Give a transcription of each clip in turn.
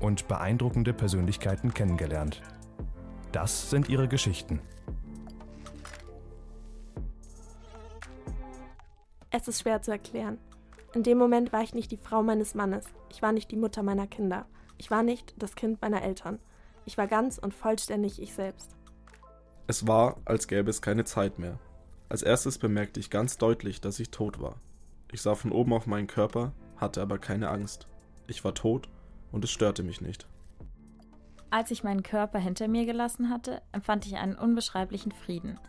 und beeindruckende Persönlichkeiten kennengelernt. Das sind ihre Geschichten. Es ist schwer zu erklären. In dem Moment war ich nicht die Frau meines Mannes. Ich war nicht die Mutter meiner Kinder. Ich war nicht das Kind meiner Eltern. Ich war ganz und vollständig ich selbst. Es war, als gäbe es keine Zeit mehr. Als erstes bemerkte ich ganz deutlich, dass ich tot war. Ich sah von oben auf meinen Körper, hatte aber keine Angst. Ich war tot und es störte mich nicht. Als ich meinen Körper hinter mir gelassen hatte, empfand ich einen unbeschreiblichen Frieden.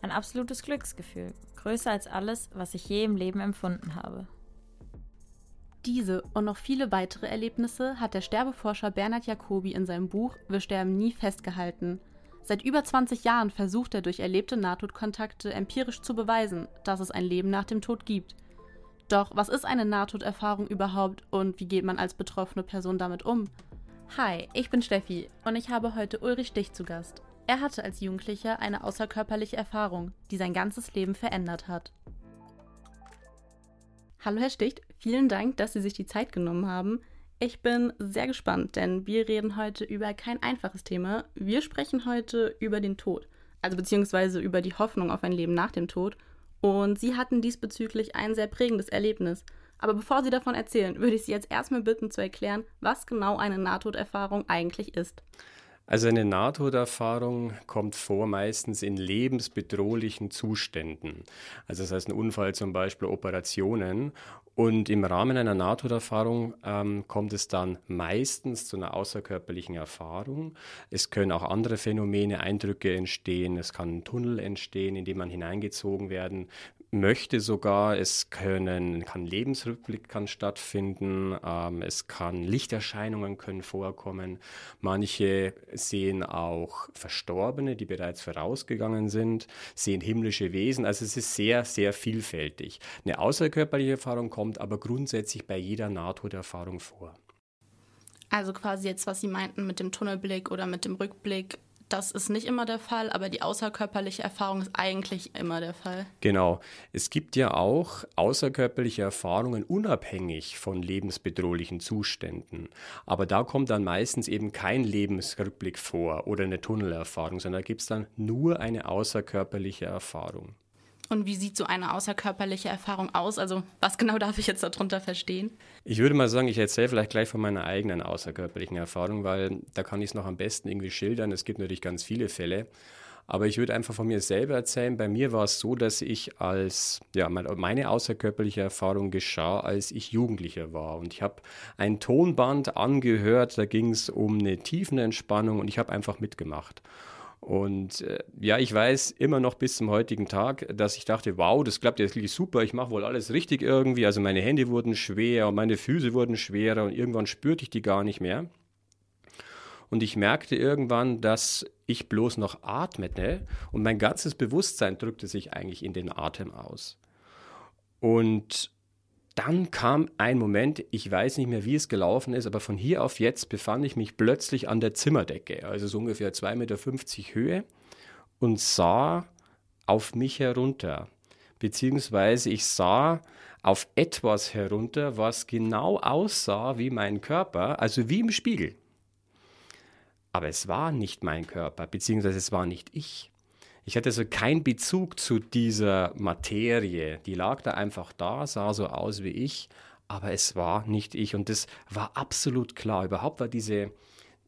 Ein absolutes Glücksgefühl, größer als alles, was ich je im Leben empfunden habe. Diese und noch viele weitere Erlebnisse hat der Sterbeforscher Bernhard Jacobi in seinem Buch Wir sterben nie festgehalten. Seit über 20 Jahren versucht er durch erlebte Nahtodkontakte empirisch zu beweisen, dass es ein Leben nach dem Tod gibt. Doch was ist eine Nahtoderfahrung überhaupt und wie geht man als betroffene Person damit um? Hi, ich bin Steffi und ich habe heute Ulrich Stich zu Gast. Er hatte als Jugendlicher eine außerkörperliche Erfahrung, die sein ganzes Leben verändert hat. Hallo Herr Sticht, vielen Dank, dass Sie sich die Zeit genommen haben. Ich bin sehr gespannt, denn wir reden heute über kein einfaches Thema. Wir sprechen heute über den Tod, also beziehungsweise über die Hoffnung auf ein Leben nach dem Tod. Und Sie hatten diesbezüglich ein sehr prägendes Erlebnis. Aber bevor Sie davon erzählen, würde ich Sie jetzt erstmal bitten zu erklären, was genau eine Nahtoderfahrung eigentlich ist. Also eine Nahtoderfahrung kommt vor meistens in lebensbedrohlichen Zuständen. Also das heißt ein Unfall zum Beispiel, Operationen. Und im Rahmen einer Nahtoderfahrung ähm, kommt es dann meistens zu einer außerkörperlichen Erfahrung. Es können auch andere Phänomene, Eindrücke entstehen. Es kann ein Tunnel entstehen, in den man hineingezogen werden möchte sogar. Es können, kann Lebensrückblick kann stattfinden. Ähm, es kann Lichterscheinungen können vorkommen. Manche sehen auch Verstorbene, die bereits vorausgegangen sind, sehen himmlische Wesen. Also es ist sehr, sehr vielfältig. Eine außerkörperliche Erfahrung kommt aber grundsätzlich bei jeder Nahtoderfahrung vor. Also quasi jetzt, was Sie meinten mit dem Tunnelblick oder mit dem Rückblick, das ist nicht immer der Fall, aber die außerkörperliche Erfahrung ist eigentlich immer der Fall. Genau. Es gibt ja auch außerkörperliche Erfahrungen unabhängig von lebensbedrohlichen Zuständen. Aber da kommt dann meistens eben kein Lebensrückblick vor oder eine Tunnelerfahrung, sondern da gibt es dann nur eine außerkörperliche Erfahrung. Und wie sieht so eine außerkörperliche Erfahrung aus? Also was genau darf ich jetzt darunter verstehen? Ich würde mal sagen, ich erzähle vielleicht gleich von meiner eigenen außerkörperlichen Erfahrung, weil da kann ich es noch am besten irgendwie schildern. Es gibt natürlich ganz viele Fälle. Aber ich würde einfach von mir selber erzählen. Bei mir war es so, dass ich als, ja, meine außerkörperliche Erfahrung geschah, als ich Jugendlicher war. Und ich habe ein Tonband angehört, da ging es um eine Tiefenentspannung und ich habe einfach mitgemacht. Und äh, ja, ich weiß immer noch bis zum heutigen Tag, dass ich dachte, wow, das klappt jetzt wirklich super, ich mache wohl alles richtig irgendwie. Also meine Hände wurden schwer und meine Füße wurden schwerer und irgendwann spürte ich die gar nicht mehr. Und ich merkte irgendwann, dass ich bloß noch atmete und mein ganzes Bewusstsein drückte sich eigentlich in den Atem aus. Und dann kam ein Moment, ich weiß nicht mehr, wie es gelaufen ist, aber von hier auf jetzt befand ich mich plötzlich an der Zimmerdecke, also so ungefähr 2,50 Meter Höhe und sah auf mich herunter. Beziehungsweise ich sah auf etwas herunter, was genau aussah wie mein Körper, also wie im Spiegel. Aber es war nicht mein Körper, beziehungsweise es war nicht ich. Ich hatte also keinen Bezug zu dieser Materie. Die lag da einfach da, sah so aus wie ich, aber es war nicht ich. Und das war absolut klar. Überhaupt war diese,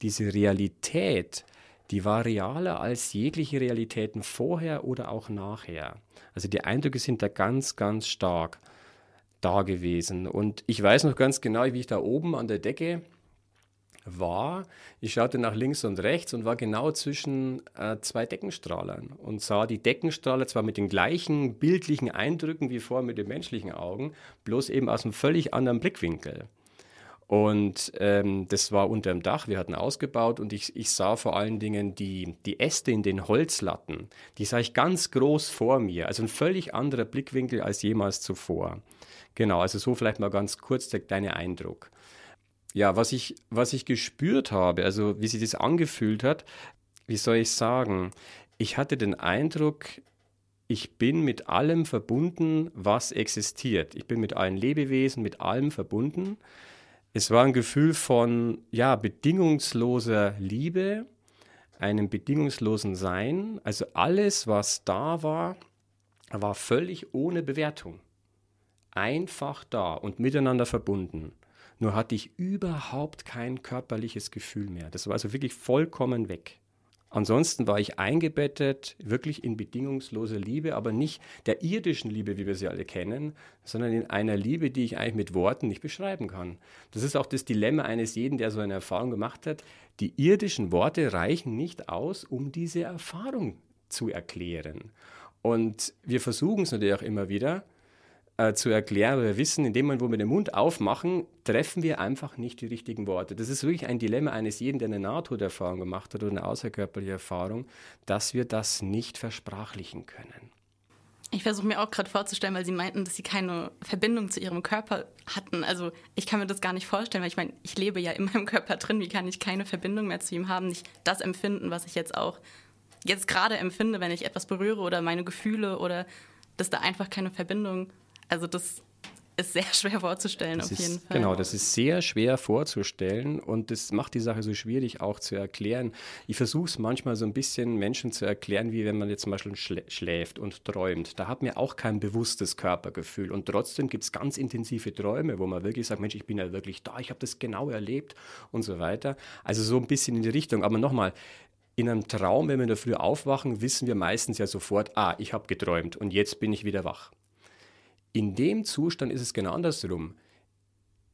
diese Realität, die war realer als jegliche Realitäten vorher oder auch nachher. Also die Eindrücke sind da ganz, ganz stark da gewesen. Und ich weiß noch ganz genau, wie ich da oben an der Decke war. Ich schaute nach links und rechts und war genau zwischen äh, zwei Deckenstrahlern und sah die Deckenstrahler zwar mit den gleichen bildlichen Eindrücken wie vorher mit den menschlichen Augen, bloß eben aus einem völlig anderen Blickwinkel. Und ähm, das war unter dem Dach, wir hatten ausgebaut und ich, ich sah vor allen Dingen die, die Äste in den Holzlatten, die sah ich ganz groß vor mir, also ein völlig anderer Blickwinkel als jemals zuvor. Genau, also so vielleicht mal ganz kurz der kleine Eindruck. Ja, was ich, was ich gespürt habe, also wie sich das angefühlt hat, wie soll ich sagen, ich hatte den Eindruck, ich bin mit allem verbunden, was existiert. Ich bin mit allen Lebewesen, mit allem verbunden. Es war ein Gefühl von ja, bedingungsloser Liebe, einem bedingungslosen Sein. Also alles, was da war, war völlig ohne Bewertung. Einfach da und miteinander verbunden. Nur hatte ich überhaupt kein körperliches Gefühl mehr. Das war also wirklich vollkommen weg. Ansonsten war ich eingebettet wirklich in bedingungslose Liebe, aber nicht der irdischen Liebe, wie wir sie alle kennen, sondern in einer Liebe, die ich eigentlich mit Worten nicht beschreiben kann. Das ist auch das Dilemma eines jeden, der so eine Erfahrung gemacht hat. Die irdischen Worte reichen nicht aus, um diese Erfahrung zu erklären. Und wir versuchen es natürlich auch immer wieder, äh, zu erklären. Wir wissen, in dem Moment, wo wir den Mund aufmachen, treffen wir einfach nicht die richtigen Worte. Das ist wirklich ein Dilemma eines jeden, der eine Nahtoderfahrung gemacht hat oder eine außerkörperliche Erfahrung, dass wir das nicht versprachlichen können. Ich versuche mir auch gerade vorzustellen, weil Sie meinten, dass Sie keine Verbindung zu Ihrem Körper hatten. Also ich kann mir das gar nicht vorstellen, weil ich meine, ich lebe ja in meinem Körper drin. Wie kann ich keine Verbindung mehr zu ihm haben? Nicht das empfinden, was ich jetzt auch jetzt gerade empfinde, wenn ich etwas berühre oder meine Gefühle oder dass da einfach keine Verbindung also das ist sehr schwer vorzustellen, das auf ist, jeden Fall. Genau, das ist sehr schwer vorzustellen und das macht die Sache so schwierig auch zu erklären. Ich versuche es manchmal so ein bisschen Menschen zu erklären, wie wenn man jetzt zum Beispiel schläft und träumt. Da hat man auch kein bewusstes Körpergefühl und trotzdem gibt es ganz intensive Träume, wo man wirklich sagt, Mensch, ich bin ja wirklich da, ich habe das genau erlebt und so weiter. Also so ein bisschen in die Richtung. Aber nochmal, in einem Traum, wenn wir in der Früh aufwachen, wissen wir meistens ja sofort, ah, ich habe geträumt und jetzt bin ich wieder wach. In dem Zustand ist es genau andersrum.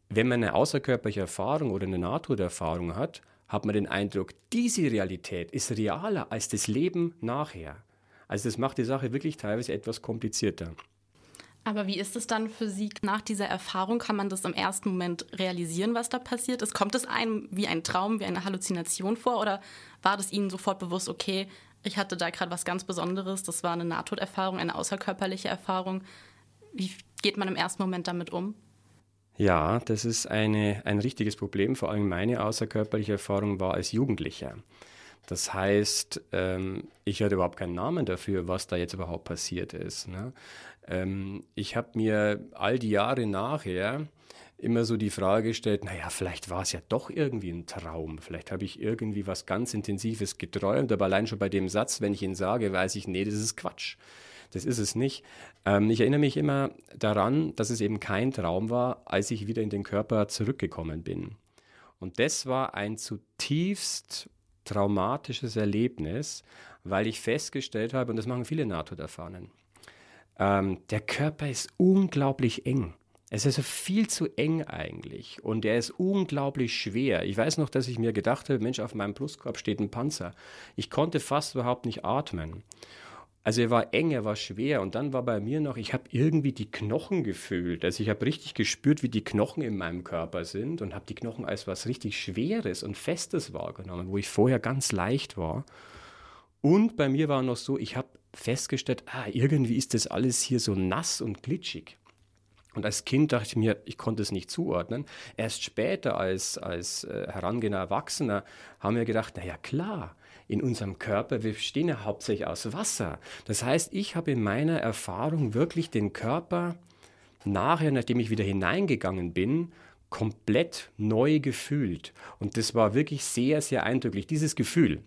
Wenn man eine außerkörperliche Erfahrung oder eine Nahtoderfahrung hat, hat man den Eindruck, diese Realität ist realer als das Leben nachher. Also das macht die Sache wirklich teilweise etwas komplizierter. Aber wie ist es dann für Sie nach dieser Erfahrung? Kann man das im ersten Moment realisieren, was da passiert ist? Kommt es einem wie ein Traum, wie eine Halluzination vor? Oder war das Ihnen sofort bewusst, okay, ich hatte da gerade was ganz Besonderes, das war eine Nahtoderfahrung, eine außerkörperliche Erfahrung? Wie geht man im ersten Moment damit um? Ja, das ist eine, ein richtiges Problem. Vor allem meine außerkörperliche Erfahrung war als Jugendlicher. Das heißt, ähm, ich hatte überhaupt keinen Namen dafür, was da jetzt überhaupt passiert ist. Ne? Ähm, ich habe mir all die Jahre nachher immer so die Frage gestellt, naja, vielleicht war es ja doch irgendwie ein Traum, vielleicht habe ich irgendwie was ganz Intensives geträumt, aber allein schon bei dem Satz, wenn ich ihn sage, weiß ich, nee, das ist Quatsch. Das ist es nicht. Ähm, ich erinnere mich immer daran, dass es eben kein Traum war, als ich wieder in den Körper zurückgekommen bin. Und das war ein zutiefst traumatisches Erlebnis, weil ich festgestellt habe, und das machen viele Nahtoderfahrenen, ähm, der Körper ist unglaublich eng. Es ist also viel zu eng eigentlich und er ist unglaublich schwer. Ich weiß noch, dass ich mir gedacht habe, Mensch, auf meinem Brustkorb steht ein Panzer. Ich konnte fast überhaupt nicht atmen. Also er war eng, er war schwer und dann war bei mir noch, ich habe irgendwie die Knochen gefühlt. Also ich habe richtig gespürt, wie die Knochen in meinem Körper sind und habe die Knochen als was richtig Schweres und Festes wahrgenommen, wo ich vorher ganz leicht war. Und bei mir war noch so, ich habe festgestellt, ah, irgendwie ist das alles hier so nass und glitschig. Und als Kind dachte ich mir, ich konnte es nicht zuordnen. Erst später als, als äh, herangehender Erwachsener haben wir gedacht, naja klar, in unserem Körper, wir bestehen ja hauptsächlich aus Wasser. Das heißt, ich habe in meiner Erfahrung wirklich den Körper nachher, nachdem ich wieder hineingegangen bin, komplett neu gefühlt. Und das war wirklich sehr, sehr eindrücklich. Dieses Gefühl,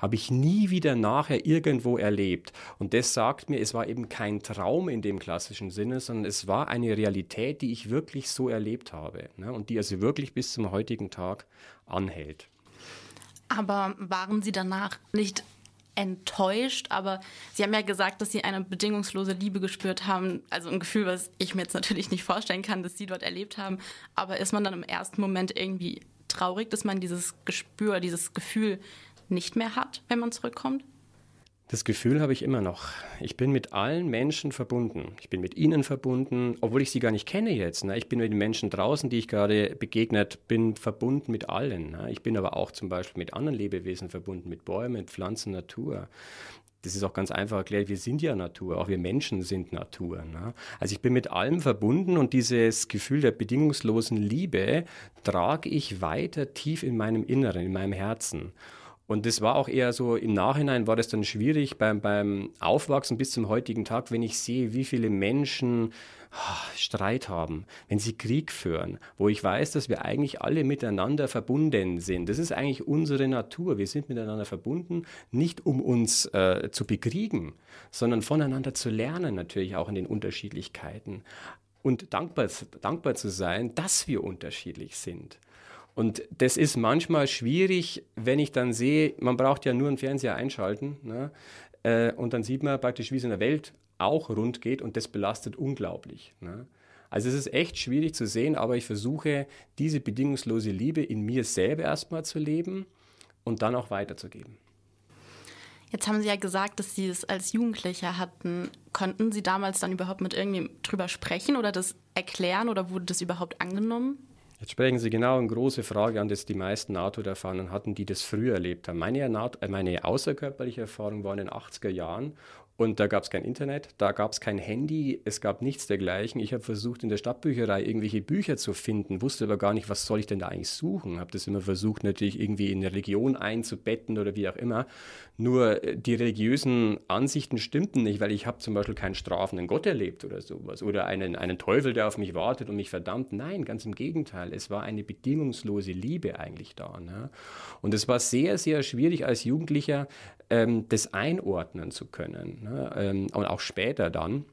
habe ich nie wieder nachher irgendwo erlebt. Und das sagt mir, es war eben kein Traum in dem klassischen Sinne, sondern es war eine Realität, die ich wirklich so erlebt habe ne? und die also wirklich bis zum heutigen Tag anhält. Aber waren Sie danach nicht enttäuscht, aber Sie haben ja gesagt, dass Sie eine bedingungslose Liebe gespürt haben. Also ein Gefühl, was ich mir jetzt natürlich nicht vorstellen kann, dass Sie dort erlebt haben. Aber ist man dann im ersten Moment irgendwie traurig, dass man dieses Gespür, dieses Gefühl nicht mehr hat, wenn man zurückkommt? Das Gefühl habe ich immer noch. Ich bin mit allen Menschen verbunden. Ich bin mit ihnen verbunden, obwohl ich sie gar nicht kenne jetzt. Ne? Ich bin mit den Menschen draußen, die ich gerade begegnet bin, verbunden mit allen. Ne? Ich bin aber auch zum Beispiel mit anderen Lebewesen verbunden, mit Bäumen, Pflanzen, Natur. Das ist auch ganz einfach erklärt, wir sind ja Natur, auch wir Menschen sind Natur. Ne? Also ich bin mit allem verbunden und dieses Gefühl der bedingungslosen Liebe trage ich weiter tief in meinem Inneren, in meinem Herzen. Und das war auch eher so, im Nachhinein war das dann schwierig beim, beim Aufwachsen bis zum heutigen Tag, wenn ich sehe, wie viele Menschen Streit haben, wenn sie Krieg führen, wo ich weiß, dass wir eigentlich alle miteinander verbunden sind. Das ist eigentlich unsere Natur. Wir sind miteinander verbunden, nicht um uns äh, zu bekriegen, sondern voneinander zu lernen, natürlich auch in den Unterschiedlichkeiten. Und dankbar, dankbar zu sein, dass wir unterschiedlich sind. Und das ist manchmal schwierig, wenn ich dann sehe, man braucht ja nur einen Fernseher einschalten ne? äh, und dann sieht man praktisch, wie es in der Welt auch rund geht und das belastet unglaublich. Ne? Also es ist echt schwierig zu sehen, aber ich versuche, diese bedingungslose Liebe in mir selber erstmal zu leben und dann auch weiterzugeben. Jetzt haben Sie ja gesagt, dass Sie es als Jugendlicher hatten. Konnten Sie damals dann überhaupt mit irgendjemandem drüber sprechen oder das erklären oder wurde das überhaupt angenommen? Jetzt sprechen Sie genau eine große Frage an, das die meisten NATO-Erfahrenen hatten, die das früher erlebt haben. Meine, äh, meine außerkörperliche Erfahrung war in den 80er Jahren und da gab es kein Internet, da gab es kein Handy, es gab nichts dergleichen. Ich habe versucht, in der Stadtbücherei irgendwelche Bücher zu finden, wusste aber gar nicht, was soll ich denn da eigentlich suchen. Habe das immer versucht, natürlich irgendwie in eine Region einzubetten oder wie auch immer. Nur äh, die religiösen Ansichten stimmten nicht, weil ich habe zum Beispiel keinen strafenden Gott erlebt oder sowas. Oder einen, einen Teufel, der auf mich wartet und mich verdammt. Nein, ganz im Gegenteil. Es war eine bedingungslose Liebe eigentlich da. Ne? Und es war sehr, sehr schwierig als Jugendlicher, ähm, das einordnen zu können. Ne? Ähm, und auch später dann.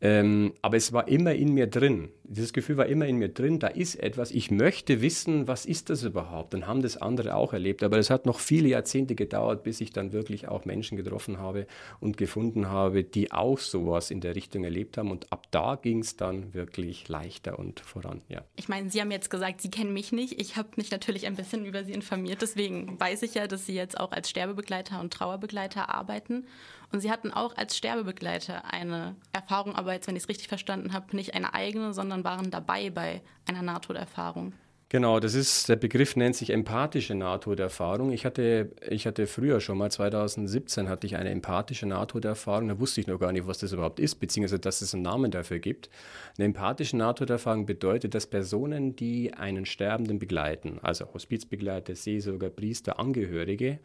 Ähm, aber es war immer in mir drin. Dieses Gefühl war immer in mir drin, da ist etwas, ich möchte wissen, was ist das überhaupt? Dann haben das andere auch erlebt. Aber es hat noch viele Jahrzehnte gedauert, bis ich dann wirklich auch Menschen getroffen habe und gefunden habe, die auch sowas in der Richtung erlebt haben. Und ab da ging es dann wirklich leichter und voran. Ja. Ich meine, Sie haben jetzt gesagt, Sie kennen mich nicht. Ich habe mich natürlich ein bisschen über Sie informiert. Deswegen weiß ich ja, dass Sie jetzt auch als Sterbebegleiter und Trauerbegleiter arbeiten. Und Sie hatten auch als Sterbebegleiter eine Erfahrung, aber jetzt, wenn ich es richtig verstanden habe, nicht eine eigene, sondern waren dabei bei einer Nahtoderfahrung. Genau, das ist, der Begriff nennt sich empathische Nahtoderfahrung. Ich hatte, ich hatte früher schon mal, 2017 hatte ich eine empathische Nahtoderfahrung, da wusste ich noch gar nicht, was das überhaupt ist, beziehungsweise dass es einen Namen dafür gibt. Eine empathische Nahtoderfahrung bedeutet, dass Personen, die einen Sterbenden begleiten, also Hospizbegleiter, Seelsorger, Priester, Angehörige,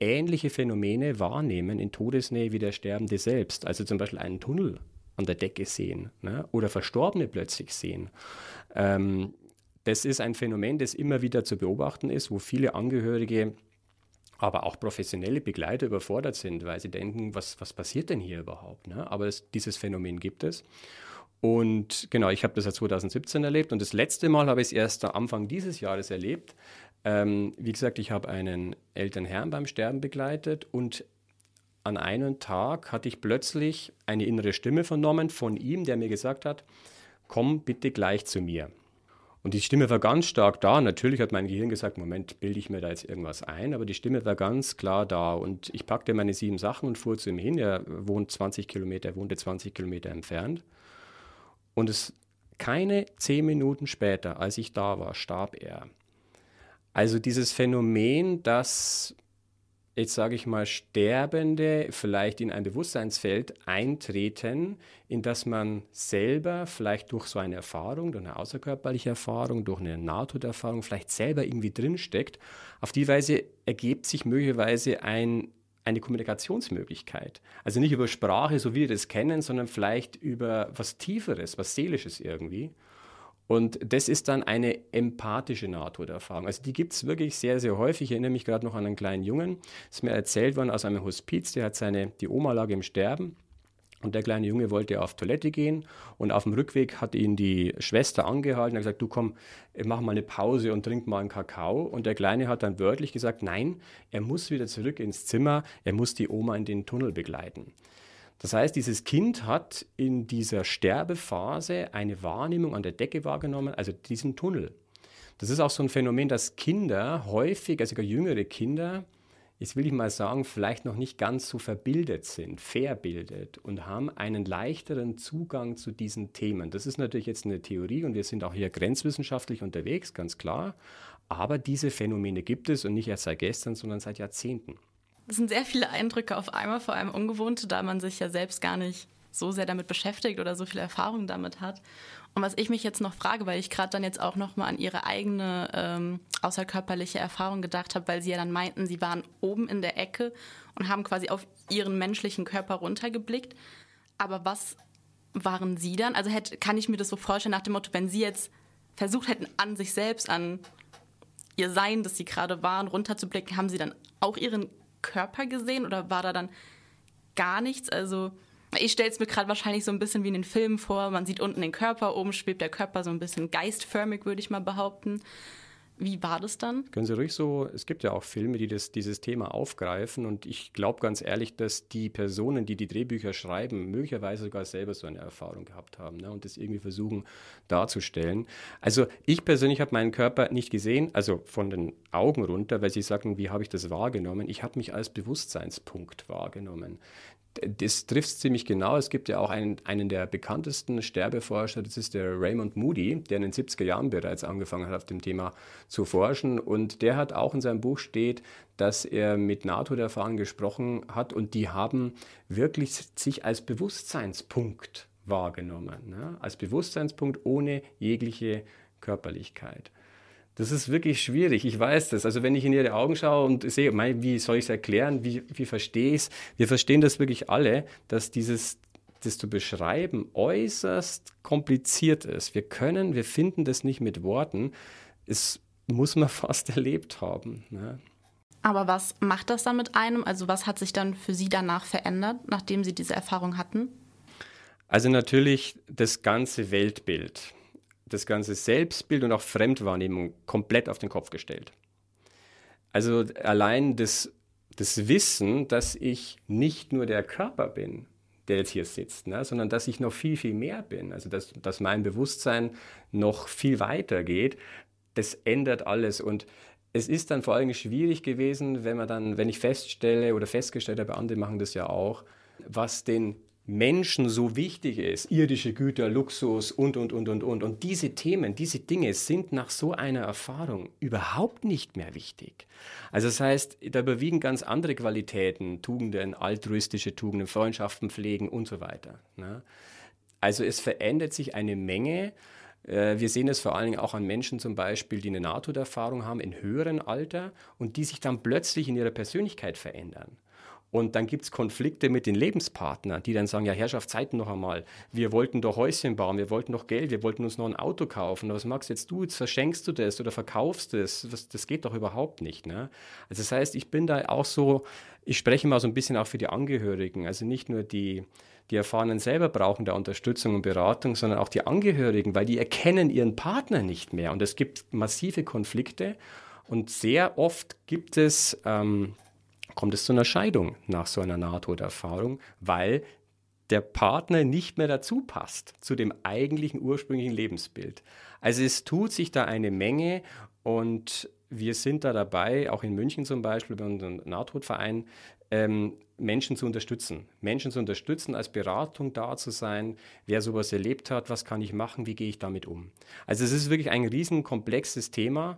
ähnliche Phänomene wahrnehmen in Todesnähe wie der Sterbende selbst. Also zum Beispiel einen Tunnel an der Decke sehen ne? oder Verstorbene plötzlich sehen. Ähm, das ist ein Phänomen, das immer wieder zu beobachten ist, wo viele Angehörige, aber auch professionelle Begleiter überfordert sind, weil sie denken, was, was passiert denn hier überhaupt? Ne? Aber es, dieses Phänomen gibt es. Und genau, ich habe das ja 2017 erlebt und das letzte Mal habe ich es erst am Anfang dieses Jahres erlebt. Ähm, wie gesagt, ich habe einen älteren Herrn beim Sterben begleitet und an einem Tag hatte ich plötzlich eine innere Stimme vernommen von ihm, der mir gesagt hat, komm bitte gleich zu mir. Und die Stimme war ganz stark da. Natürlich hat mein Gehirn gesagt, Moment, bilde ich mir da jetzt irgendwas ein, aber die Stimme war ganz klar da. Und ich packte meine sieben Sachen und fuhr zu ihm hin. Er wohnt 20 Kilometer, er wohnte 20 Kilometer entfernt. Und es keine zehn Minuten später, als ich da war, starb er. Also dieses Phänomen, dass jetzt sage ich mal, Sterbende vielleicht in ein Bewusstseinsfeld eintreten, in das man selber vielleicht durch so eine Erfahrung, durch eine außerkörperliche Erfahrung, durch eine Nahtoderfahrung vielleicht selber irgendwie drinsteckt. Auf die Weise ergibt sich möglicherweise ein, eine Kommunikationsmöglichkeit. Also nicht über Sprache, so wie wir das kennen, sondern vielleicht über was Tieferes, was Seelisches irgendwie. Und das ist dann eine empathische Nahtoderfahrung. Also die gibt es wirklich sehr, sehr häufig. Ich erinnere mich gerade noch an einen kleinen Jungen, ist mir erzählt worden aus einem Hospiz, der hat seine, die Oma lag im Sterben. Und der kleine Junge wollte auf Toilette gehen und auf dem Rückweg hat ihn die Schwester angehalten und gesagt, du komm, mach mal eine Pause und trink mal einen Kakao. Und der Kleine hat dann wörtlich gesagt, nein, er muss wieder zurück ins Zimmer, er muss die Oma in den Tunnel begleiten. Das heißt, dieses Kind hat in dieser Sterbephase eine Wahrnehmung an der Decke wahrgenommen, also diesen Tunnel. Das ist auch so ein Phänomen, dass Kinder häufig, also sogar jüngere Kinder, jetzt will ich mal sagen, vielleicht noch nicht ganz so verbildet sind, verbildet und haben einen leichteren Zugang zu diesen Themen. Das ist natürlich jetzt eine Theorie und wir sind auch hier grenzwissenschaftlich unterwegs, ganz klar. Aber diese Phänomene gibt es und nicht erst seit gestern, sondern seit Jahrzehnten. Das sind sehr viele Eindrücke auf einmal, vor allem ungewohnte, da man sich ja selbst gar nicht so sehr damit beschäftigt oder so viel Erfahrung damit hat. Und was ich mich jetzt noch frage, weil ich gerade dann jetzt auch noch mal an ihre eigene ähm, außerkörperliche Erfahrung gedacht habe, weil sie ja dann meinten, sie waren oben in der Ecke und haben quasi auf ihren menschlichen Körper runtergeblickt. Aber was waren sie dann? Also hätte, kann ich mir das so vorstellen nach dem Motto, wenn sie jetzt versucht hätten, an sich selbst, an ihr Sein, das sie gerade waren, runterzublicken, haben sie dann auch ihren Körper gesehen oder war da dann gar nichts? Also ich stelle es mir gerade wahrscheinlich so ein bisschen wie in den Filmen vor. Man sieht unten den Körper, oben schwebt der Körper so ein bisschen geistförmig, würde ich mal behaupten. Wie war das dann? Können Sie ruhig so, es gibt ja auch Filme, die das, dieses Thema aufgreifen und ich glaube ganz ehrlich, dass die Personen, die die Drehbücher schreiben, möglicherweise sogar selber so eine Erfahrung gehabt haben ne, und das irgendwie versuchen darzustellen. Also ich persönlich habe meinen Körper nicht gesehen, also von den Augen runter, weil Sie sagten, wie habe ich das wahrgenommen? Ich habe mich als Bewusstseinspunkt wahrgenommen das trifft ziemlich genau. Es gibt ja auch einen, einen der bekanntesten Sterbeforscher, das ist der Raymond Moody, der in den 70er Jahren bereits angefangen hat, auf dem Thema zu forschen. Und der hat auch in seinem Buch steht, dass er mit NATO-Erfahrungen gesprochen hat und die haben wirklich sich als Bewusstseinspunkt wahrgenommen. Ne? Als Bewusstseinspunkt ohne jegliche Körperlichkeit. Das ist wirklich schwierig, ich weiß das. Also wenn ich in ihre Augen schaue und sehe, mein, wie soll ich es erklären, wie, wie verstehe ich es? Wir verstehen das wirklich alle, dass dieses das zu beschreiben äußerst kompliziert ist. Wir können, wir finden das nicht mit Worten. Es muss man fast erlebt haben. Ne? Aber was macht das dann mit einem? Also was hat sich dann für Sie danach verändert, nachdem Sie diese Erfahrung hatten? Also natürlich das ganze Weltbild das ganze Selbstbild und auch Fremdwahrnehmung komplett auf den Kopf gestellt. Also allein das, das Wissen, dass ich nicht nur der Körper bin, der jetzt hier sitzt, ne, sondern dass ich noch viel, viel mehr bin, also dass, dass mein Bewusstsein noch viel weiter geht, das ändert alles. Und es ist dann vor allem schwierig gewesen, wenn man dann, wenn ich feststelle oder festgestellt habe, andere machen das ja auch, was den Menschen so wichtig ist, irdische Güter, Luxus und, und, und, und, und. Und diese Themen, diese Dinge sind nach so einer Erfahrung überhaupt nicht mehr wichtig. Also das heißt, da überwiegen ganz andere Qualitäten, Tugenden, altruistische Tugenden, Freundschaften pflegen und so weiter. Ne? Also es verändert sich eine Menge. Äh, wir sehen es vor allen Dingen auch an Menschen zum Beispiel, die eine Nahtoderfahrung haben in höherem Alter und die sich dann plötzlich in ihrer Persönlichkeit verändern. Und dann gibt es Konflikte mit den Lebenspartnern, die dann sagen, ja, Herrschaft, Zeit noch einmal. Wir wollten doch Häuschen bauen, wir wollten doch Geld, wir wollten uns noch ein Auto kaufen. Was machst jetzt du? Jetzt verschenkst du das oder verkaufst es. Das, das geht doch überhaupt nicht. Ne? Also das heißt, ich bin da auch so, ich spreche mal so ein bisschen auch für die Angehörigen. Also nicht nur die, die Erfahrenen selber brauchen da Unterstützung und Beratung, sondern auch die Angehörigen, weil die erkennen ihren Partner nicht mehr. Und es gibt massive Konflikte. Und sehr oft gibt es... Ähm, kommt es zu einer Scheidung nach so einer Nahtoderfahrung, weil der Partner nicht mehr dazu passt, zu dem eigentlichen ursprünglichen Lebensbild. Also es tut sich da eine Menge und wir sind da dabei, auch in München zum Beispiel bei unserem Nahtodverein, ähm, Menschen zu unterstützen. Menschen zu unterstützen, als Beratung da zu sein, wer sowas erlebt hat, was kann ich machen, wie gehe ich damit um. Also es ist wirklich ein riesen komplexes Thema.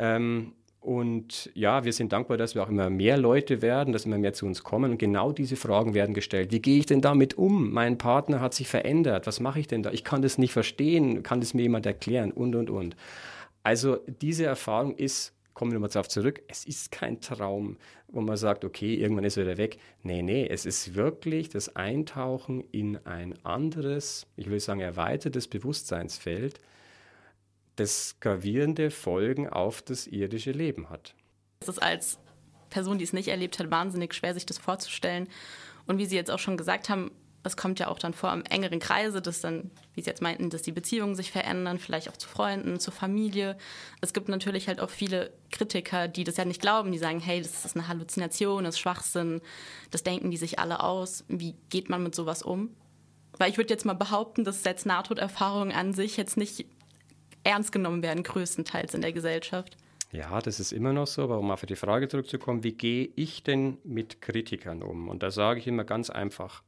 Ähm, Und ja, wir sind dankbar, dass wir auch immer mehr Leute werden, dass immer mehr zu uns kommen. Und genau diese Fragen werden gestellt. Wie gehe ich denn damit um? Mein Partner hat sich verändert. Was mache ich denn da? Ich kann das nicht verstehen. Kann das mir jemand erklären? Und, und, und. Also diese Erfahrung ist, kommen wir nochmal darauf zurück, es ist kein Traum, wo man sagt, okay, irgendwann ist er wieder weg. Nee, nee, es ist wirklich das Eintauchen in ein anderes, ich will sagen erweitertes Bewusstseinsfeld, das gravierende Folgen auf das irdische Leben hat. Es ist als Person, die es nicht erlebt hat, wahnsinnig schwer, sich das vorzustellen. Und wie Sie jetzt auch schon gesagt haben, es kommt ja auch dann vor im engeren Kreise, dass dann, wie Sie jetzt meinten, dass die Beziehungen sich verändern, vielleicht auch zu Freunden, zur Familie. Es gibt natürlich halt auch viele Kritiker, die das ja nicht glauben, die sagen, hey, das ist eine Halluzination, das ist Schwachsinn, das denken die sich alle aus. Wie geht man mit sowas um? Weil ich würde jetzt mal behaupten, dass jetzt Nahtoderfahrungen an sich jetzt nicht ernst genommen werden, größtenteils in der Gesellschaft. Ja, das ist immer noch so, aber um auf die Frage zurückzukommen, wie gehe ich denn mit Kritikern um? Und da sage ich immer ganz einfach,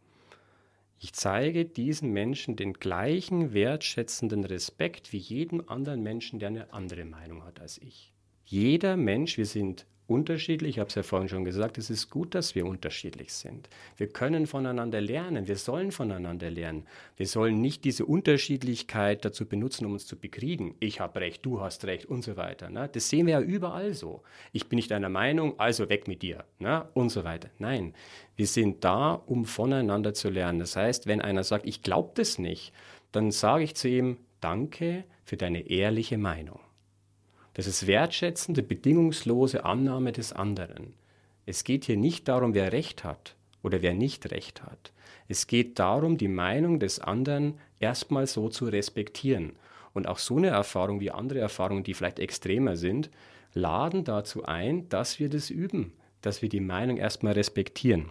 ich zeige diesen Menschen den gleichen wertschätzenden Respekt wie jedem anderen Menschen, der eine andere Meinung hat als ich. Jeder Mensch, wir sind unterschiedlich. Ich habe es ja vorhin schon gesagt, es ist gut, dass wir unterschiedlich sind. Wir können voneinander lernen, wir sollen voneinander lernen. Wir sollen nicht diese Unterschiedlichkeit dazu benutzen, um uns zu bekriegen. Ich habe recht, du hast recht und so weiter. Ne? Das sehen wir ja überall so. Ich bin nicht einer Meinung, also weg mit dir ne? und so weiter. Nein, wir sind da, um voneinander zu lernen. Das heißt, wenn einer sagt, ich glaube das nicht, dann sage ich zu ihm, danke für deine ehrliche Meinung. Das ist wertschätzende, bedingungslose Annahme des anderen. Es geht hier nicht darum, wer Recht hat oder wer nicht Recht hat. Es geht darum, die Meinung des anderen erstmal so zu respektieren. Und auch so eine Erfahrung wie andere Erfahrungen, die vielleicht extremer sind, laden dazu ein, dass wir das üben, dass wir die Meinung erstmal respektieren.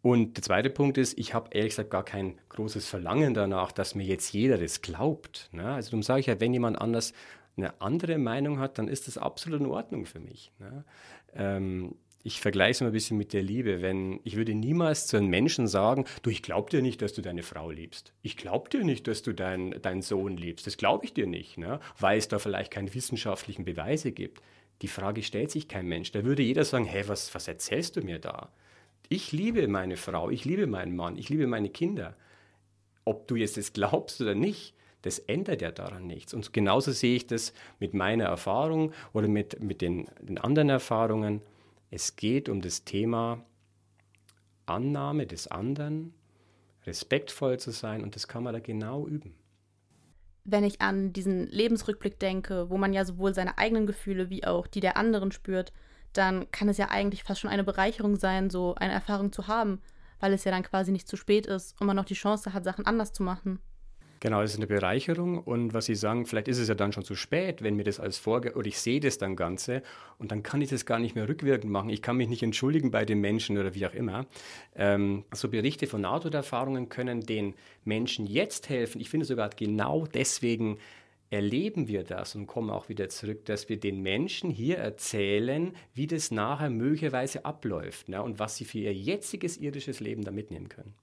Und der zweite Punkt ist, ich habe ehrlich gesagt gar kein großes Verlangen danach, dass mir jetzt jeder das glaubt. Ne? Also darum sage ich ja, wenn jemand anders eine andere Meinung hat, dann ist das absolut in Ordnung für mich. Ne? Ähm, ich vergleiche es mal ein bisschen mit der Liebe. Wenn ich würde niemals zu einem Menschen sagen, du, ich glaube dir nicht, dass du deine Frau liebst. Ich glaube dir nicht, dass du dein, deinen Sohn liebst. Das glaube ich dir nicht, ne? weil es da vielleicht keine wissenschaftlichen Beweise gibt. Die Frage stellt sich kein Mensch. Da würde jeder sagen, hey, was, was erzählst du mir da? Ich liebe meine Frau, ich liebe meinen Mann, ich liebe meine Kinder. Ob du jetzt das glaubst oder nicht, das ändert ja daran nichts. Und genauso sehe ich das mit meiner Erfahrung oder mit, mit den, den anderen Erfahrungen. Es geht um das Thema Annahme des anderen, respektvoll zu sein und das kann man da genau üben. Wenn ich an diesen Lebensrückblick denke, wo man ja sowohl seine eigenen Gefühle wie auch die der anderen spürt, dann kann es ja eigentlich fast schon eine Bereicherung sein, so eine Erfahrung zu haben, weil es ja dann quasi nicht zu spät ist und man noch die Chance hat, Sachen anders zu machen. Genau, es ist eine Bereicherung und was Sie sagen, vielleicht ist es ja dann schon zu spät, wenn mir das als Vorge oder ich sehe das dann Ganze und dann kann ich das gar nicht mehr rückwirkend machen. Ich kann mich nicht entschuldigen bei den Menschen oder wie auch immer. Ähm, so Berichte von Nahtoderfahrungen können den Menschen jetzt helfen. Ich finde sogar genau deswegen erleben wir das und kommen auch wieder zurück, dass wir den Menschen hier erzählen, wie das nachher möglicherweise abläuft ne, und was sie für ihr jetziges irdisches Leben da mitnehmen können.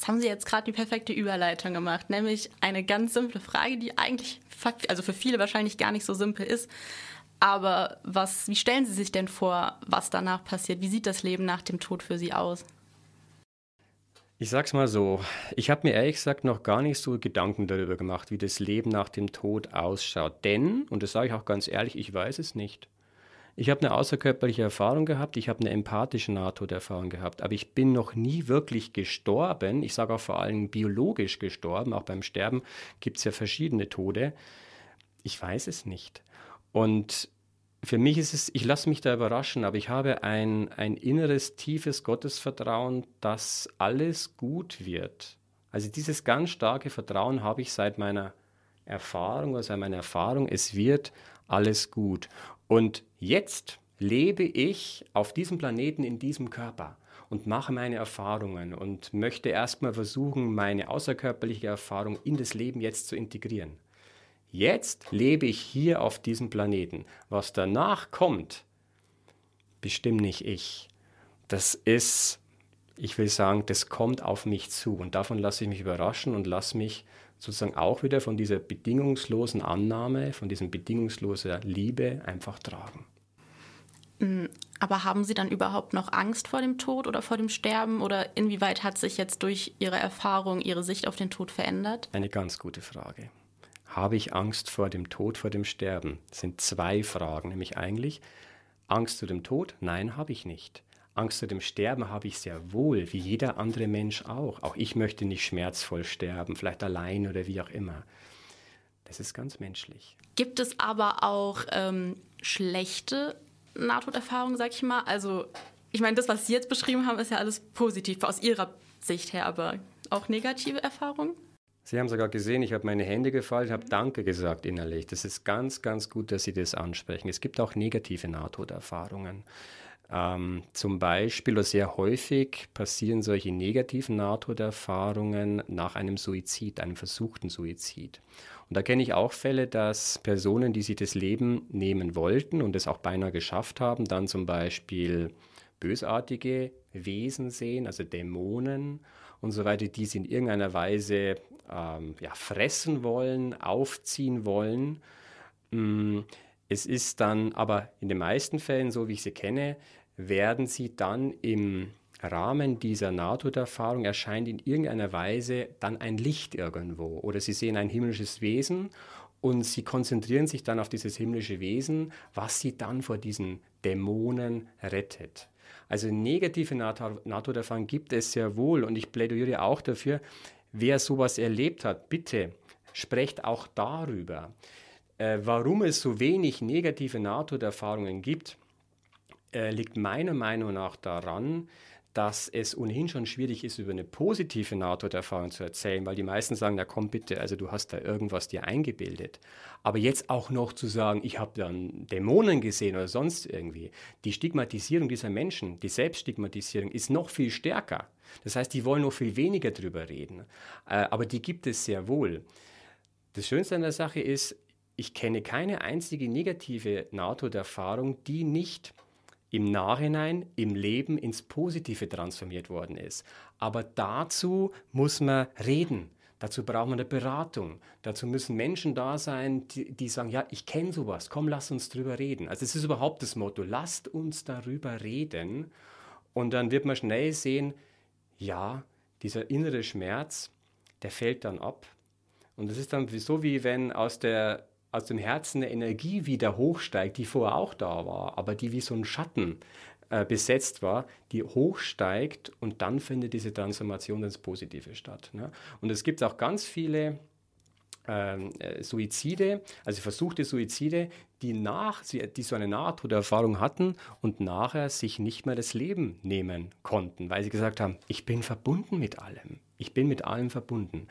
Das haben Sie jetzt gerade die perfekte Überleitung gemacht, nämlich eine ganz simple Frage, die eigentlich also für viele wahrscheinlich gar nicht so simpel ist. Aber was, wie stellen Sie sich denn vor, was danach passiert? Wie sieht das Leben nach dem Tod für Sie aus? Ich sag's mal so, ich habe mir ehrlich gesagt noch gar nicht so Gedanken darüber gemacht, wie das Leben nach dem Tod ausschaut. Denn, und das sage ich auch ganz ehrlich, ich weiß es nicht. Ich habe eine außerkörperliche Erfahrung gehabt, ich habe eine empathische Nahtoderfahrung gehabt, aber ich bin noch nie wirklich gestorben. Ich sage auch vor allem biologisch gestorben. Auch beim Sterben gibt es ja verschiedene Tode. Ich weiß es nicht. Und für mich ist es, ich lasse mich da überraschen, aber ich habe ein, ein inneres, tiefes Gottesvertrauen, dass alles gut wird. Also dieses ganz starke Vertrauen habe ich seit meiner Erfahrung, also meiner Erfahrung, es wird alles gut. Und jetzt lebe ich auf diesem Planeten in diesem Körper und mache meine Erfahrungen und möchte erstmal versuchen, meine außerkörperliche Erfahrung in das Leben jetzt zu integrieren. Jetzt lebe ich hier auf diesem Planeten. Was danach kommt, bestimme nicht ich. Das ist, ich will sagen, das kommt auf mich zu und davon lasse ich mich überraschen und lasse mich sozusagen auch wieder von dieser bedingungslosen Annahme, von diesem bedingungsloser Liebe einfach tragen. Mm, aber haben Sie dann überhaupt noch Angst vor dem Tod oder vor dem Sterben? Oder inwieweit hat sich jetzt durch Ihre Erfahrung Ihre Sicht auf den Tod verändert? Eine ganz gute Frage. Habe ich Angst vor dem Tod, vor dem Sterben? Das sind zwei Fragen, nämlich eigentlich Angst vor dem Tod? Nein, habe ich nicht. Angst vor dem Sterben habe ich sehr wohl, wie jeder andere Mensch auch. Auch ich möchte nicht schmerzvoll sterben, vielleicht allein oder wie auch immer. Das ist ganz menschlich. Gibt es aber auch ähm, schlechte Nahtoderfahrungen, sag ich mal? Also, ich meine, das, was Sie jetzt beschrieben haben, ist ja alles positiv aus Ihrer Sicht her, aber auch negative Erfahrungen? Sie haben sogar gesehen, ich habe meine Hände gefaltet, habe Danke gesagt innerlich. Das ist ganz, ganz gut, dass Sie das ansprechen. Es gibt auch negative Nahtoderfahrungen. Ähm, zum Beispiel oder sehr häufig passieren solche negativen Nahtoderfahrungen nach einem Suizid, einem versuchten Suizid. Und da kenne ich auch Fälle, dass Personen, die sich das Leben nehmen wollten und es auch beinahe geschafft haben, dann zum Beispiel bösartige Wesen sehen, also Dämonen und so weiter, die sie in irgendeiner Weise ähm, ja, fressen wollen, aufziehen wollen. Mm, es ist dann aber in den meisten Fällen, so wie ich sie kenne, werden sie dann im Rahmen dieser Nahtoderfahrung erscheint in irgendeiner Weise dann ein Licht irgendwo oder sie sehen ein himmlisches Wesen und sie konzentrieren sich dann auf dieses himmlische Wesen, was sie dann vor diesen Dämonen rettet. Also negative Nahtoderfahrungen gibt es sehr wohl und ich plädiere auch dafür, wer sowas erlebt hat, bitte sprecht auch darüber. Äh, warum es so wenig negative Nahtoderfahrungen gibt, äh, liegt meiner Meinung nach daran, dass es ohnehin schon schwierig ist, über eine positive Nahtoderfahrung zu erzählen, weil die meisten sagen, na komm bitte, also du hast da irgendwas dir eingebildet. Aber jetzt auch noch zu sagen, ich habe dann Dämonen gesehen oder sonst irgendwie, die Stigmatisierung dieser Menschen, die Selbststigmatisierung ist noch viel stärker. Das heißt, die wollen noch viel weniger drüber reden. Äh, aber die gibt es sehr wohl. Das Schönste an der Sache ist, ich kenne keine einzige negative Nahtoderfahrung, die nicht im Nachhinein im Leben ins Positive transformiert worden ist. Aber dazu muss man reden. Dazu braucht man eine Beratung. Dazu müssen Menschen da sein, die, die sagen, ja, ich kenne sowas, komm, lass uns drüber reden. Also es ist überhaupt das Motto, lasst uns darüber reden. Und dann wird man schnell sehen, ja, dieser innere Schmerz, der fällt dann ab. Und das ist dann so, wie wenn aus der aus dem Herzen eine Energie wieder hochsteigt, die vorher auch da war, aber die wie so ein Schatten äh, besetzt war, die hochsteigt und dann findet diese Transformation ins Positive statt. Ne? Und es gibt auch ganz viele ähm, äh, Suizide, also versuchte Suizide, die, nach, die so eine Nahtoderfahrung hatten und nachher sich nicht mehr das Leben nehmen konnten, weil sie gesagt haben, ich bin verbunden mit allem. Ich bin mit allem verbunden.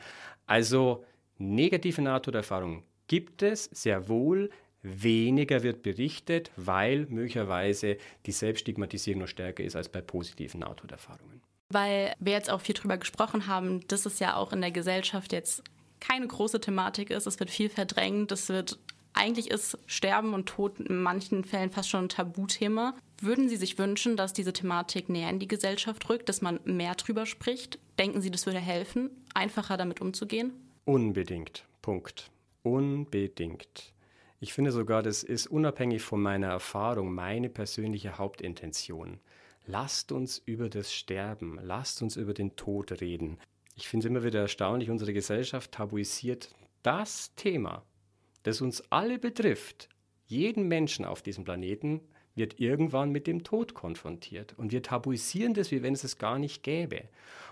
Also negative Nahtoderfahrungen gibt es sehr wohl, weniger wird berichtet, weil möglicherweise die Selbststigmatisierung noch stärker ist als bei positiven Nahtoderfahrungen. Weil wir jetzt auch viel darüber gesprochen haben, dass es ja auch in der Gesellschaft jetzt keine große Thematik ist. Es wird viel verdrängt. Es wird eigentlich ist Sterben und Tod in manchen Fällen fast schon ein Tabuthema. Würden Sie sich wünschen, dass diese Thematik näher in die Gesellschaft rückt, dass man mehr drüber spricht? Denken Sie, das würde helfen, einfacher damit umzugehen? Unbedingt. Punkt. Unbedingt. Ich finde sogar, das ist unabhängig von meiner Erfahrung meine persönliche Hauptintention. Lasst uns über das Sterben, lasst uns über den Tod reden. Ich finde es immer wieder erstaunlich, unsere Gesellschaft tabuisiert das Thema, das uns alle betrifft, jeden Menschen auf diesem Planeten, wird irgendwann mit dem Tod konfrontiert. Und wir tabuisieren das, wie wenn es es gar nicht gäbe.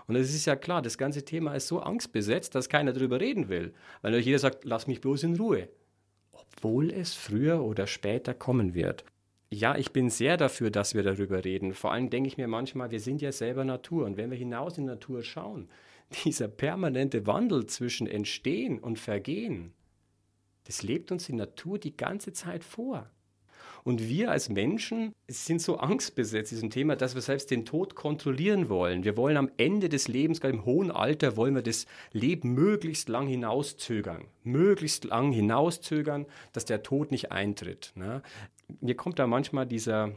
Und es ist ja klar, das ganze Thema ist so angstbesetzt, dass keiner darüber reden will. Weil jeder sagt, lass mich bloß in Ruhe. Obwohl es früher oder später kommen wird. Ja, ich bin sehr dafür, dass wir darüber reden. Vor allem denke ich mir manchmal, wir sind ja selber Natur. Und wenn wir hinaus in die Natur schauen, dieser permanente Wandel zwischen Entstehen und Vergehen, das lebt uns die Natur die ganze Zeit vor. Und wir als Menschen sind so angstbesetzt diesem Thema, dass wir selbst den Tod kontrollieren wollen. Wir wollen am Ende des Lebens, gerade im hohen Alter, wollen wir das Leben möglichst lang hinauszögern. Möglichst lang hinauszögern, dass der Tod nicht eintritt. Ne? Mir kommt da manchmal dieser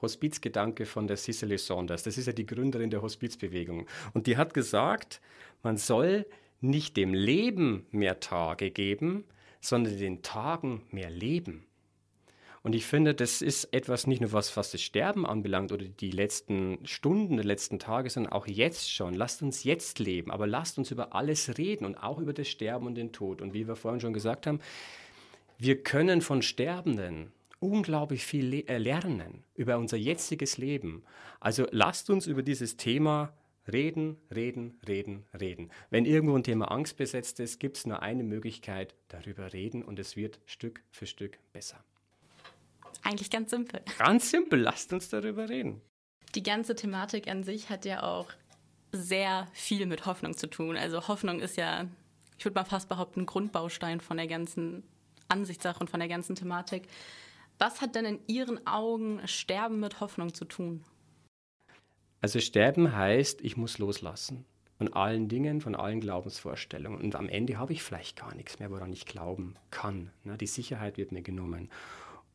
Hospizgedanke von der Cicely Saunders. Das ist ja die Gründerin der Hospizbewegung. Und die hat gesagt, man soll nicht dem Leben mehr Tage geben, sondern den Tagen mehr Leben. Und ich finde, das ist etwas nicht nur was, was das Sterben anbelangt oder die letzten Stunden, die letzten Tage, sondern auch jetzt schon. Lasst uns jetzt leben, aber lasst uns über alles reden und auch über das Sterben und den Tod. Und wie wir vorhin schon gesagt haben, wir können von Sterbenden unglaublich viel äh, lernen über unser jetziges Leben. Also lasst uns über dieses Thema reden, reden, reden, reden. Wenn irgendwo ein Thema Angst besetzt ist, gibt es nur eine Möglichkeit, darüber reden und es wird Stück für Stück besser. Eigentlich ganz simpel. Ganz simpel, lasst uns darüber reden. Die ganze Thematik an sich hat ja auch sehr viel mit Hoffnung zu tun. Also Hoffnung ist ja, ich würde mal fast behaupten, Grundbaustein von der ganzen Ansichtssache und von der ganzen Thematik. Was hat denn in Ihren Augen Sterben mit Hoffnung zu tun? Also Sterben heißt, ich muss loslassen von allen Dingen, von allen Glaubensvorstellungen. Und am Ende habe ich vielleicht gar nichts mehr, woran ich glauben kann. Ne? Die Sicherheit wird mir genommen.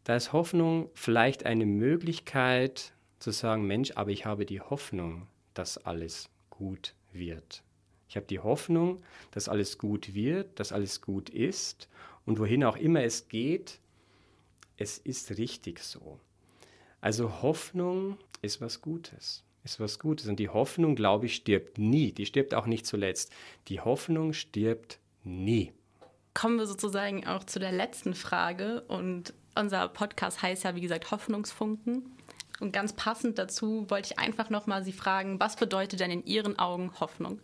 Da ist Hoffnung vielleicht eine Möglichkeit zu sagen, Mensch, aber ich habe die Hoffnung, dass alles gut wird. Ich habe die Hoffnung, dass alles gut wird, dass alles gut ist und wohin auch immer es geht, es ist richtig so. Also Hoffnung ist was Gutes, ist was Gutes. Und die Hoffnung, glaube ich, stirbt nie. Die stirbt auch nicht zuletzt. Die Hoffnung stirbt nie. Kommen wir sozusagen auch zu der letzten Frage. Und unser Podcast heißt ja, wie gesagt, Hoffnungsfunken. Und ganz passend dazu wollte ich einfach nochmal Sie fragen, was bedeutet denn in Ihren Augen Hoffnung?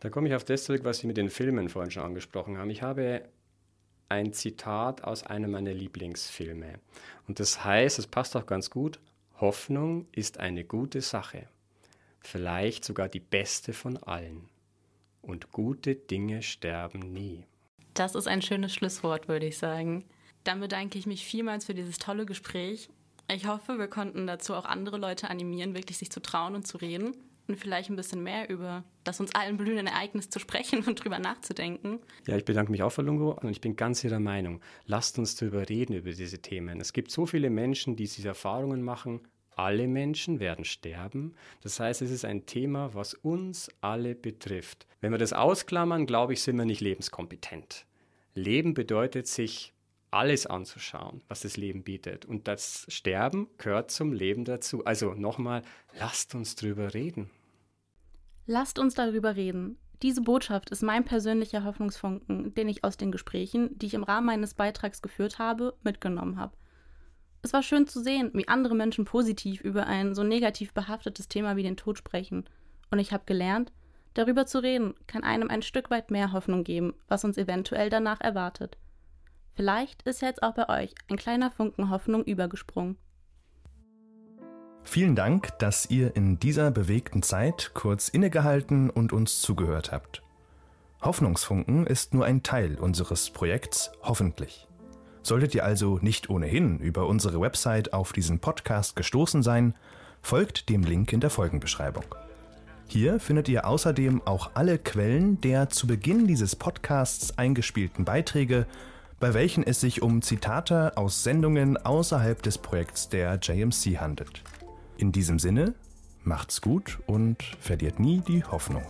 Da komme ich auf das zurück, was Sie mit den Filmen vorhin schon angesprochen haben. Ich habe ein Zitat aus einem meiner Lieblingsfilme. Und das heißt, es passt auch ganz gut, Hoffnung ist eine gute Sache, vielleicht sogar die beste von allen. Und gute Dinge sterben nie. Das ist ein schönes Schlusswort, würde ich sagen. Dann bedanke ich mich vielmals für dieses tolle Gespräch. Ich hoffe, wir konnten dazu auch andere Leute animieren, wirklich sich zu trauen und zu reden und vielleicht ein bisschen mehr über das uns allen blühende Ereignis zu sprechen und drüber nachzudenken. Ja, ich bedanke mich auch, Frau Lungo, und ich bin ganz Ihrer Meinung. Lasst uns darüber reden, über diese Themen. Es gibt so viele Menschen, die diese Erfahrungen machen. Alle Menschen werden sterben. Das heißt, es ist ein Thema, was uns alle betrifft. Wenn wir das ausklammern, glaube ich, sind wir nicht lebenskompetent. Leben bedeutet, sich alles anzuschauen, was das Leben bietet. Und das Sterben gehört zum Leben dazu. Also nochmal, lasst uns drüber reden. Lasst uns darüber reden. Diese Botschaft ist mein persönlicher Hoffnungsfunken, den ich aus den Gesprächen, die ich im Rahmen meines Beitrags geführt habe, mitgenommen habe. Es war schön zu sehen, wie andere Menschen positiv über ein so negativ behaftetes Thema wie den Tod sprechen. Und ich habe gelernt, darüber zu reden kann einem ein Stück weit mehr Hoffnung geben, was uns eventuell danach erwartet. Vielleicht ist jetzt auch bei euch ein kleiner Funken Hoffnung übergesprungen. Vielen Dank, dass ihr in dieser bewegten Zeit kurz innegehalten und uns zugehört habt. Hoffnungsfunken ist nur ein Teil unseres Projekts Hoffentlich. Solltet ihr also nicht ohnehin über unsere Website auf diesen Podcast gestoßen sein, folgt dem Link in der Folgenbeschreibung. Hier findet ihr außerdem auch alle Quellen der zu Beginn dieses Podcasts eingespielten Beiträge bei welchen es sich um Zitate aus Sendungen außerhalb des Projekts der JMC handelt. In diesem Sinne, macht's gut und verliert nie die Hoffnung.